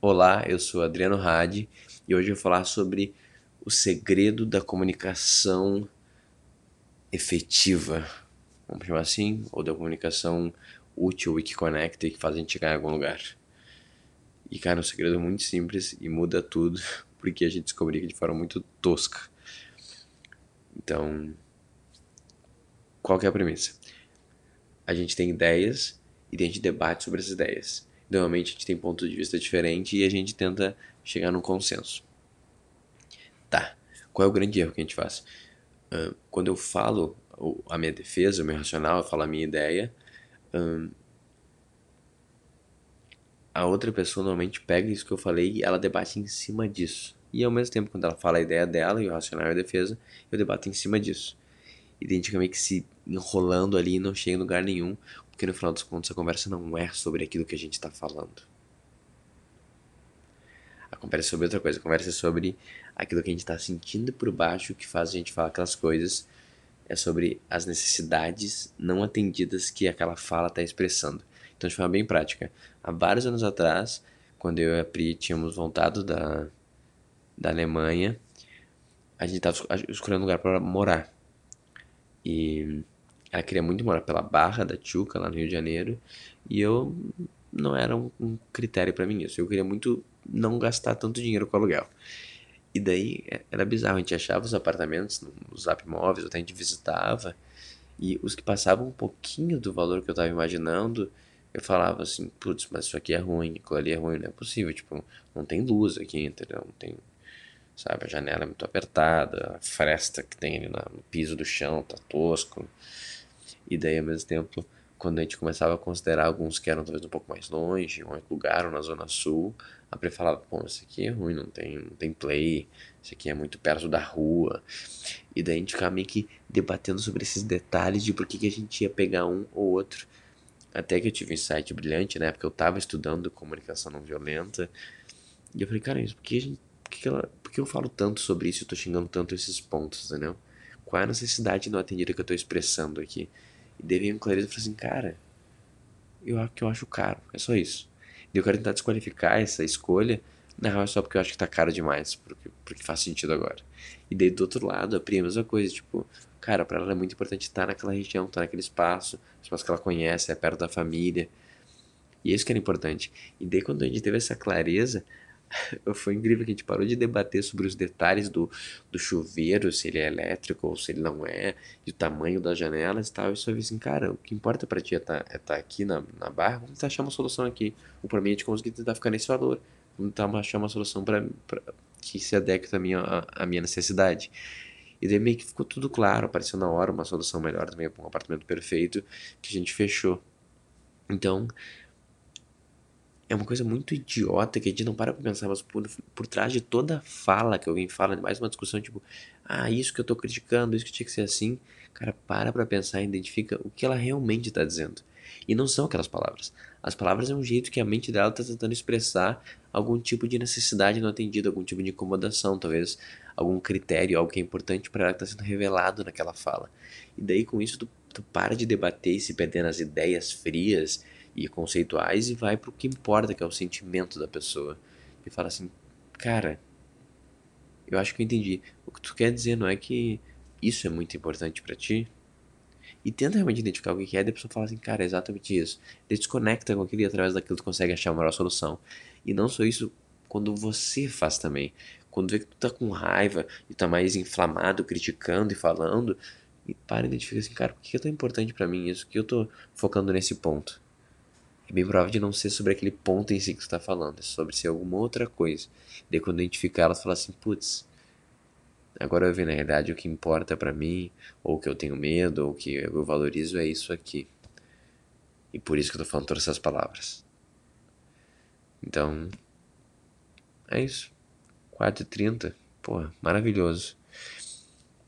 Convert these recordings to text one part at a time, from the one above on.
Olá, eu sou Adriano Hadi e hoje eu vou falar sobre o segredo da comunicação efetiva, vamos chamar assim, ou da comunicação útil e que conecta e que faz a gente chegar em algum lugar. E cara, é um segredo muito simples e muda tudo porque a gente descobriu de forma muito tosca. Então, qual que é a premissa? A gente tem ideias e a gente debate sobre essas ideias Normalmente a gente tem pontos de vista diferentes e a gente tenta chegar num consenso. Tá, qual é o grande erro que a gente faz? Uh, quando eu falo a minha defesa, o meu racional, eu falo a minha ideia, um, a outra pessoa normalmente pega isso que eu falei e ela debate em cima disso. E ao mesmo tempo, quando ela fala a ideia dela e o racional e a defesa, eu debato em cima disso. E que se enrolando ali e não chega em lugar nenhum, porque no final dos contos a conversa não é sobre aquilo que a gente está falando. A conversa é sobre outra coisa. A conversa é sobre aquilo que a gente está sentindo por baixo que faz a gente falar aquelas coisas. É sobre as necessidades não atendidas que aquela fala está expressando. Então, de forma bem prática. Há vários anos atrás, quando eu e a Pri tínhamos voltado da, da Alemanha, a gente estava escolhendo um lugar para morar. E ela queria muito morar pela Barra da Tijuca, lá no Rio de Janeiro, e eu não era um, um critério para mim isso. Eu queria muito não gastar tanto dinheiro com aluguel. E daí é, era bizarro, a gente achava os apartamentos nos Zap Móveis, até a gente visitava, e os que passavam um pouquinho do valor que eu estava imaginando, eu falava assim, putz, mas isso aqui é ruim, aquilo ali é ruim, não é possível, tipo, não tem luz aqui, entendeu? Não tem, sabe, a janela é muito apertada, a fresta que tem ali no piso do chão tá tosco. E daí, ao mesmo tempo, quando a gente começava a considerar alguns que eram talvez um pouco mais longe, outro lugar, ou na Zona Sul, a Pri falava, pô, esse aqui é ruim, não tem, não tem play, esse aqui é muito perto da rua. E daí a gente ficava meio que debatendo sobre esses detalhes de por que, que a gente ia pegar um ou outro. Até que eu tive um insight brilhante, né? Porque eu tava estudando comunicação não violenta. E eu falei, cara, por que, a gente, por que, ela, por que eu falo tanto sobre isso e tô xingando tanto esses pontos, entendeu? Qual é a necessidade não atendida que eu tô expressando aqui? E veio um clareza falou assim, cara, eu que eu acho caro, é só isso. E eu quero tentar desqualificar essa escolha, na real é só porque eu acho que tá caro demais, porque, porque faz sentido agora. E daí do outro lado, a Pri, a mesma coisa, tipo, cara, pra ela é muito importante estar naquela região, estar naquele espaço, espaço que ela conhece, é perto da família. E é isso que era importante. E daí quando a gente teve essa clareza, foi incrível que a gente parou de debater sobre os detalhes do, do chuveiro, se ele é elétrico ou se ele não é, e o tamanho das janelas e tal. E só vi assim, cara, o que importa pra ti é estar tá, é tá aqui na, na barra, vamos achar uma solução aqui. O mim é de conseguir tentar ficar nesse valor. Vamos tentar achar uma solução pra, pra que se adeque minha, à, minha necessidade. E daí meio que ficou tudo claro, apareceu na hora uma solução melhor também um apartamento perfeito que a gente fechou. Então, é uma coisa muito idiota que a gente não para pra pensar, mas por, por trás de toda fala que alguém fala, mais uma discussão tipo, ah, isso que eu tô criticando, isso que tinha que ser assim, cara, para pra pensar e identifica o que ela realmente tá dizendo. E não são aquelas palavras. As palavras é um jeito que a mente dela tá tentando expressar algum tipo de necessidade não atendida, algum tipo de incomodação, talvez algum critério, algo que é importante para ela que tá sendo revelado naquela fala. E daí com isso tu, tu para de debater e se perder nas ideias frias e conceituais e vai para o que importa, que é o sentimento da pessoa. E fala assim, cara, eu acho que eu entendi. O que tu quer dizer não é que isso é muito importante para ti? E tenta realmente identificar o que é, e a pessoa fala assim, cara, é exatamente isso. Desconecta com aquilo e através daquilo tu consegue achar uma melhor solução. E não só isso, quando você faz também. Quando vê que tu tá com raiva e tá mais inflamado, criticando e falando, e para e identifica assim, cara, por que é tão importante para mim isso? que eu tô focando nesse ponto? É bem provável de não ser sobre aquele ponto em si que você está falando, é sobre ser alguma outra coisa. Daí quando identificar ela, fala assim, putz, agora eu vi na realidade o que importa para mim, ou que eu tenho medo, ou que eu valorizo é isso aqui. E por isso que eu tô falando todas essas palavras. Então, é isso. 4h30, pô, maravilhoso.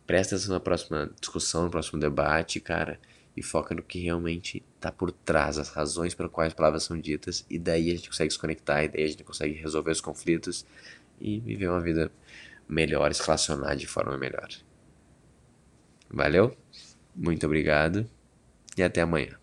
Presta atenção na próxima discussão, no próximo debate, cara e foca no que realmente está por trás, as razões pelas quais as palavras são ditas, e daí a gente consegue se conectar, e daí a gente consegue resolver os conflitos e viver uma vida melhor, se relacionar de forma melhor. Valeu? Muito obrigado e até amanhã.